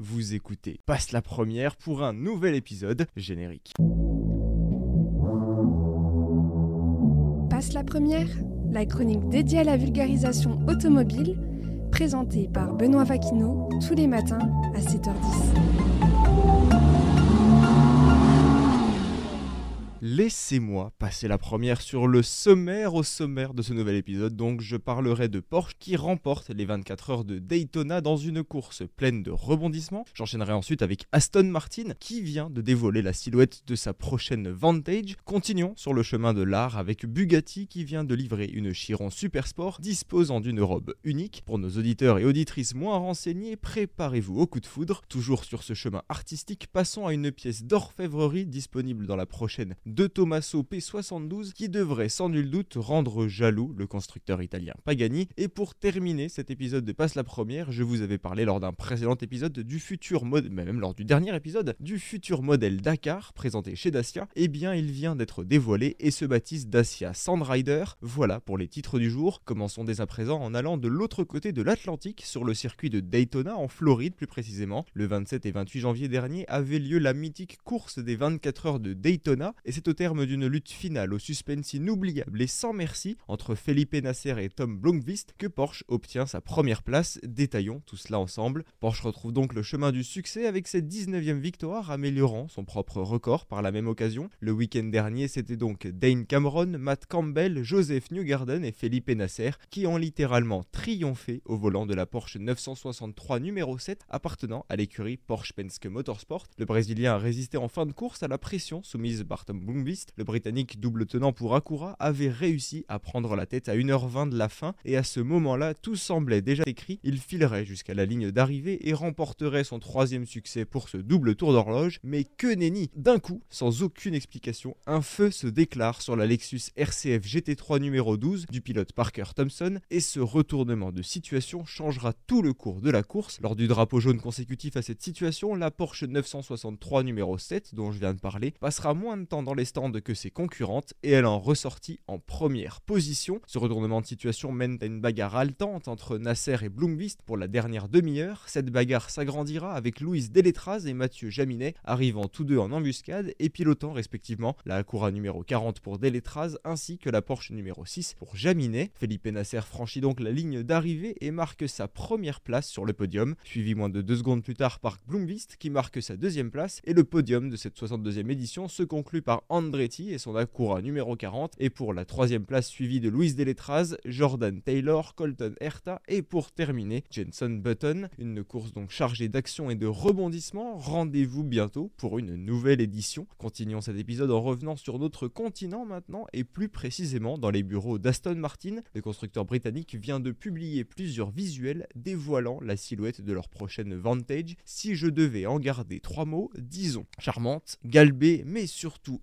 Vous écoutez Passe la première pour un nouvel épisode générique. Passe la première, la chronique dédiée à la vulgarisation automobile, présentée par Benoît Vaquineau tous les matins à 7h10. Laissez-moi passer la première sur le sommaire au sommaire de ce nouvel épisode. Donc, je parlerai de Porsche qui remporte les 24 heures de Daytona dans une course pleine de rebondissements. J'enchaînerai ensuite avec Aston Martin qui vient de dévoiler la silhouette de sa prochaine Vantage. Continuons sur le chemin de l'art avec Bugatti qui vient de livrer une Chiron Super Sport disposant d'une robe unique. Pour nos auditeurs et auditrices moins renseignés, préparez-vous au coup de foudre. Toujours sur ce chemin artistique, passons à une pièce d'orfèvrerie disponible dans la prochaine Tommaso P72 qui devrait sans nul doute rendre jaloux le constructeur italien Pagani. Et pour terminer cet épisode de Passe la Première, je vous avais parlé lors d'un précédent épisode du futur modèle, même lors du dernier épisode, du futur modèle Dakar présenté chez Dacia. Eh bien, il vient d'être dévoilé et se baptise Dacia Sandrider. Voilà pour les titres du jour. Commençons dès à présent en allant de l'autre côté de l'Atlantique sur le circuit de Daytona en Floride plus précisément. Le 27 et 28 janvier dernier avait lieu la mythique course des 24 heures de Daytona et c'est au terme d'une lutte finale au suspense inoubliable et sans merci entre Felipe Nasser et Tom Blomqvist que Porsche obtient sa première place. Détaillons tout cela ensemble. Porsche retrouve donc le chemin du succès avec cette 19e victoire, améliorant son propre record par la même occasion. Le week-end dernier, c'était donc Dane Cameron, Matt Campbell, Joseph Newgarden et Felipe Nasser qui ont littéralement triomphé au volant de la Porsche 963 numéro 7 appartenant à l'écurie Porsche Penske Motorsport. Le Brésilien a résisté en fin de course à la pression soumise par Tom Blomqvist, le Britannique double tenant pour Acura, avait réussi à prendre la tête à 1h20 de la fin et à ce moment-là, tout semblait déjà écrit, il filerait jusqu'à la ligne d'arrivée et remporterait son troisième succès pour ce double tour d'horloge, mais que nenni D'un coup, sans aucune explication, un feu se déclare sur la Lexus RCF GT3 numéro 12 du pilote Parker Thompson et ce retournement de situation changera tout le cours de la course. Lors du drapeau jaune consécutif à cette situation, la Porsche 963 numéro 7 dont je viens de parler passera moins de temps dans les stands que ses concurrentes et elle en ressortit en première position. Ce retournement de situation mène à une bagarre haletante entre Nasser et Blomqvist pour la dernière demi-heure. Cette bagarre s'agrandira avec Louise Deletraz et Mathieu Jaminet arrivant tous deux en embuscade et pilotant respectivement la Acura numéro 40 pour Deletraz ainsi que la Porsche numéro 6 pour Jaminet. Felipe Nasser franchit donc la ligne d'arrivée et marque sa première place sur le podium, suivi moins de deux secondes plus tard par Blomqvist qui marque sa deuxième place et le podium de cette 62e édition se conclut par Andretti et son Acura numéro 40 et pour la troisième place suivie de Louis Deletraz, Jordan Taylor, Colton Herta et pour terminer Jenson Button. Une course donc chargée d'action et de rebondissements. Rendez-vous bientôt pour une nouvelle édition. Continuons cet épisode en revenant sur notre continent maintenant et plus précisément dans les bureaux d'Aston Martin. Le constructeur britannique vient de publier plusieurs visuels dévoilant la silhouette de leur prochaine Vantage. Si je devais en garder trois mots, disons charmante, galbée mais surtout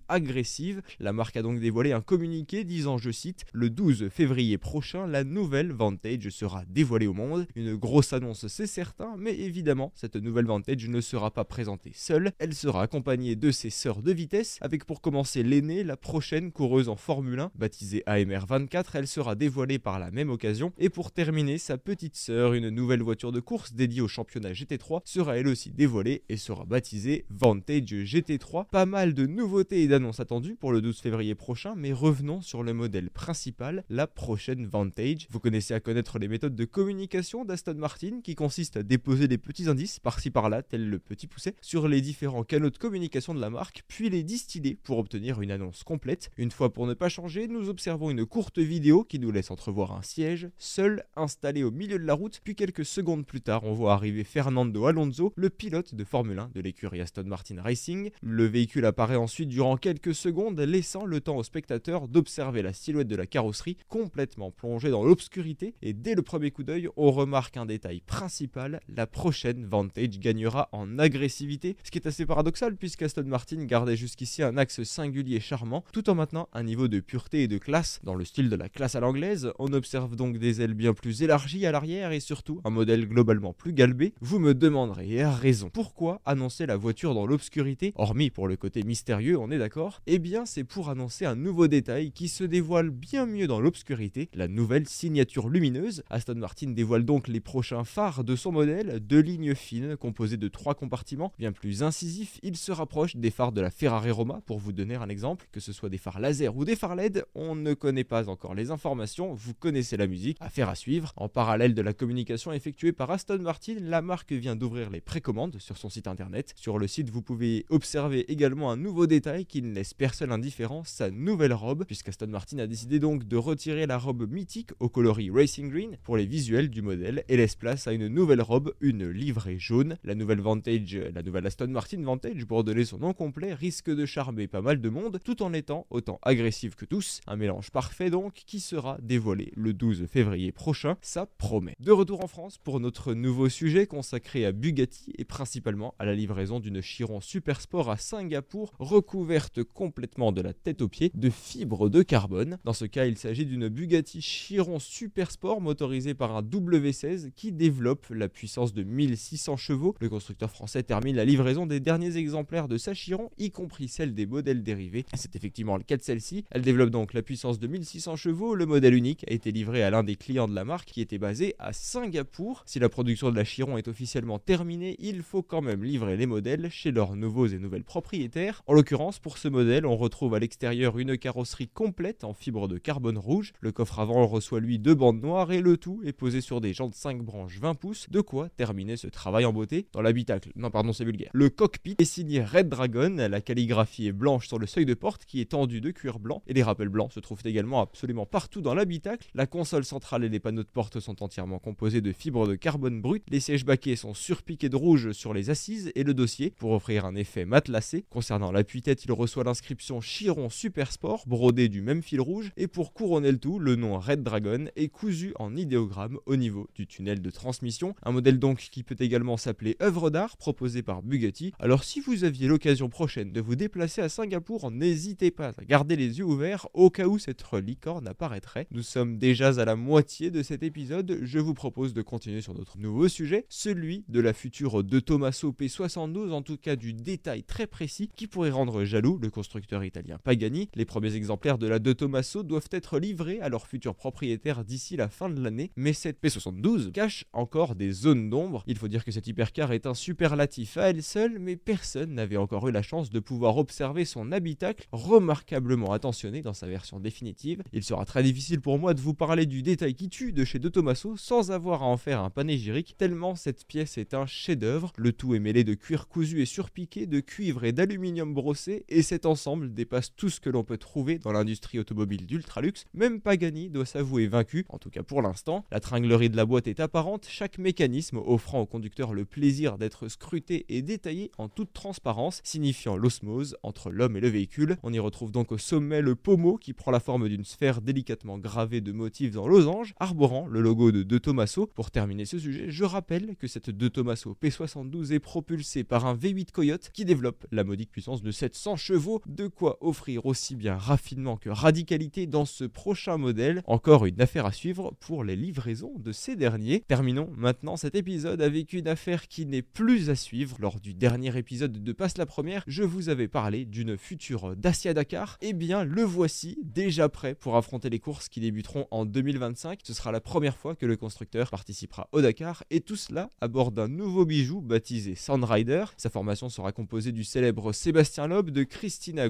La marque a donc dévoilé un communiqué disant, je cite, le 12 février prochain, la nouvelle Vantage sera dévoilée au monde. Une grosse annonce, c'est certain, mais évidemment, cette nouvelle Vantage ne sera pas présentée seule. Elle sera accompagnée de ses sœurs de vitesse, avec pour commencer l'aînée, la prochaine coureuse en Formule 1, baptisée AMR 24. Elle sera dévoilée par la même occasion. Et pour terminer, sa petite sœur, une nouvelle voiture de course dédiée au championnat GT3, sera elle aussi dévoilée et sera baptisée Vantage GT3. Pas mal de nouveautés et d'annonces attendues pour le 12 février prochain, mais revenons sur le modèle principal, la prochaine Vantage. Vous connaissez à connaître les méthodes de communication d'Aston Martin qui consistent à déposer des petits indices par-ci par-là, tel le petit pousset, sur les différents canaux de communication de la marque, puis les distiller pour obtenir une annonce complète. Une fois pour ne pas changer, nous observons une courte vidéo qui nous laisse entrevoir un siège, seul, installé au milieu de la route, puis quelques secondes plus tard, on voit arriver Fernando Alonso, le pilote de Formule 1 de l'écurie Aston Martin Racing. Le véhicule apparaît ensuite durant quelques secondes, laissant le temps au spectateur d'observer la silhouette de la carrosserie complètement plongée dans l'obscurité et dès le premier coup d'œil, on remarque un détail principal, la prochaine Vantage gagnera en agressivité, ce qui est assez paradoxal puisqu'Aston Martin gardait jusqu'ici un axe singulier charmant tout en maintenant un niveau de pureté et de classe dans le style de la classe à l'anglaise. On observe donc des ailes bien plus élargies à l'arrière et surtout un modèle globalement plus galbé. Vous me demanderez, à raison, pourquoi annoncer la voiture dans l'obscurité, hormis pour le côté mystérieux, on est d'accord Eh bien, c'est pour annoncer un nouveau détail qui se dévoile bien mieux dans l'obscurité, la nouvelle signature lumineuse. Aston Martin dévoile donc les prochains phares de son modèle, deux lignes fines composées de trois compartiments, bien plus incisifs. Il se rapproche des phares de la Ferrari Roma, pour vous donner un exemple, que ce soit des phares laser ou des phares LED, on ne connaît pas encore les informations, vous connaissez la musique, affaire à suivre. En parallèle de la communication effectuée par Aston Martin, la marque vient d'ouvrir les précommandes sur son site internet. Sur le site, vous pouvez observer également un nouveau détail qui ne laisse personne indifférent, sa nouvelle robe, puisqu'Aston Martin a décidé donc de retirer la robe mythique au coloris Racing Green pour les visuels du modèle et laisse place à une nouvelle robe, une livrée jaune. La nouvelle Vantage, la nouvelle Aston Martin Vantage, pour donner son nom complet, risque de charmer pas mal de monde tout en étant autant agressive que tous. Un mélange parfait donc qui sera dévoilé le 12 février prochain, ça promet. De retour en France pour notre nouveau sujet consacré à Bugatti et principalement à la livraison d'une Chiron Super Sport à Singapour recouverte complètement de la tête aux pieds de fibres de carbone. Dans ce cas, il s'agit d'une Bugatti Chiron Super Sport motorisée par un W16 qui développe la puissance de 1600 chevaux. Le constructeur français termine la livraison des derniers exemplaires de sa Chiron, y compris celle des modèles dérivés. C'est effectivement le cas de celle-ci. Elle développe donc la puissance de 1600 chevaux. Le modèle unique a été livré à l'un des clients de la marque qui était basé à Singapour. Si la production de la Chiron est officiellement terminée, il faut quand même livrer les modèles chez leurs nouveaux et nouvelles propriétaires. En l'occurrence, pour ce modèle, on retrouve à l'extérieur une carrosserie complète en fibre de carbone rouge. Le coffre avant reçoit lui deux bandes noires et le tout est posé sur des jantes 5 branches 20 pouces. De quoi terminer ce travail en beauté dans l'habitacle. Non, pardon, c'est vulgaire. Le cockpit est signé Red Dragon. La calligraphie est blanche sur le seuil de porte qui est tendu de cuir blanc et les rappels blancs se trouvent également absolument partout dans l'habitacle. La console centrale et les panneaux de porte sont entièrement composés de fibres de carbone brut. Les sièges baquets sont surpiqués de rouge sur les assises et le dossier pour offrir un effet matelassé. Concernant l'appui-tête, il reçoit l'inscription Chiron Super Sport brodée du même fil rouge et pour couronner le tout, le nom Red Dragon est cousu en idéogramme au niveau du tunnel de transmission. Un modèle donc qui peut également s'appeler œuvre d'art proposé par Bugatti. Alors si vous aviez l'occasion prochaine de vous déplacer à Singapour, n'hésitez pas à garder les yeux ouverts au cas où cette licorne apparaîtrait. Nous sommes déjà à la moitié de cet épisode, je vous propose de continuer sur notre nouveau sujet, celui de la future de Tommaso P72, en tout cas du détail très précis qui pourrait rendre jaloux le constructeur italien Pagani. Les premiers exemplaires de la de Tommaso doivent être livrés à leurs futurs propriétaires d'ici la fin de l'année, mais cette P72 cache encore des zones d'ombre. Il faut dire que cette hypercar est un superlatif à elle seule, mais personne n'avait encore eu la chance de pouvoir observer son habitacle remarquablement attentionné dans sa version définitive. Il sera très difficile pour moi de vous parler du détail qui tue de chez De Tomaso sans avoir à en faire un panégyrique, tellement cette pièce est un chef-d'œuvre. Le tout est mêlé de cuir cousu et surpiqué, de cuivre et d'aluminium brossé, et ensemble dépasse tout ce que l'on peut trouver dans l'industrie automobile d'ultraluxe. Même Pagani doit s'avouer vaincu, en tout cas pour l'instant. La tringlerie de la boîte est apparente, chaque mécanisme offrant au conducteur le plaisir d'être scruté et détaillé en toute transparence, signifiant l'osmose entre l'homme et le véhicule. On y retrouve donc au sommet le pommeau qui prend la forme d'une sphère délicatement gravée de motifs en losange, arborant le logo de De Tomaso. Pour terminer ce sujet, je rappelle que cette De Tomaso P72 est propulsée par un V8 Coyote qui développe la modique puissance de 700 chevaux, de quoi offrir aussi bien raffinement que radicalité dans ce prochain modèle. Encore une affaire à suivre pour les livraisons de ces derniers. Terminons maintenant cet épisode avec une affaire qui n'est plus à suivre. Lors du dernier épisode de Passe la Première, je vous avais parlé d'une future Dacia Dakar. Eh bien, le voici déjà prêt pour affronter les courses qui débuteront en 2025. Ce sera la première fois que le constructeur participera au Dakar et tout cela à bord d'un nouveau bijou baptisé Sandrider. Sa formation sera composée du célèbre Sébastien Loeb, de Cristina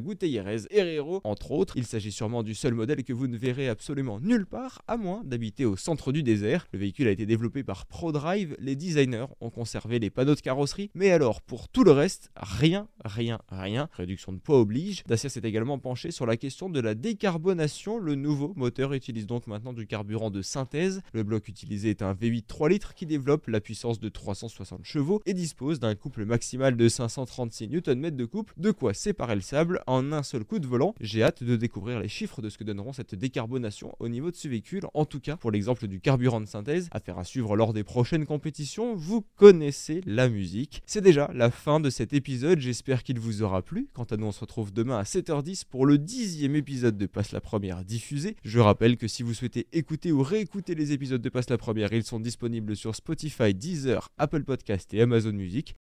Herrero, entre autres. Il s'agit sûrement du seul modèle que vous ne verrez absolument nulle part, à moins d'habiter au centre du désert. Le véhicule a été développé par ProDrive, les designers ont conservé les panneaux de carrosserie, mais alors pour tout le reste, rien, rien, rien. Réduction de poids oblige. Dacia s'est également penché sur la question de la décarbonation. Le nouveau moteur utilise donc maintenant du carburant de synthèse. Le bloc utilisé est un V8 3 litres qui développe la puissance de 360 chevaux et dispose d'un couple maximal de 536 Nm de couple, de quoi séparer le sable en un seul coup de volant. J'ai hâte de découvrir les chiffres de ce que donneront cette décarbonation au niveau de ce véhicule. En tout cas, pour l'exemple du carburant de synthèse, affaire à suivre lors des prochaines compétitions, vous connaissez la musique. C'est déjà la fin de cet épisode, j'espère qu'il vous aura plu. Quant à nous, on se retrouve demain à 7h10 pour le dixième épisode de Passe la Première diffusé. Je rappelle que si vous souhaitez écouter ou réécouter les épisodes de Passe la Première, ils sont disponibles sur Spotify, Deezer, Apple Podcast et Amazon Music.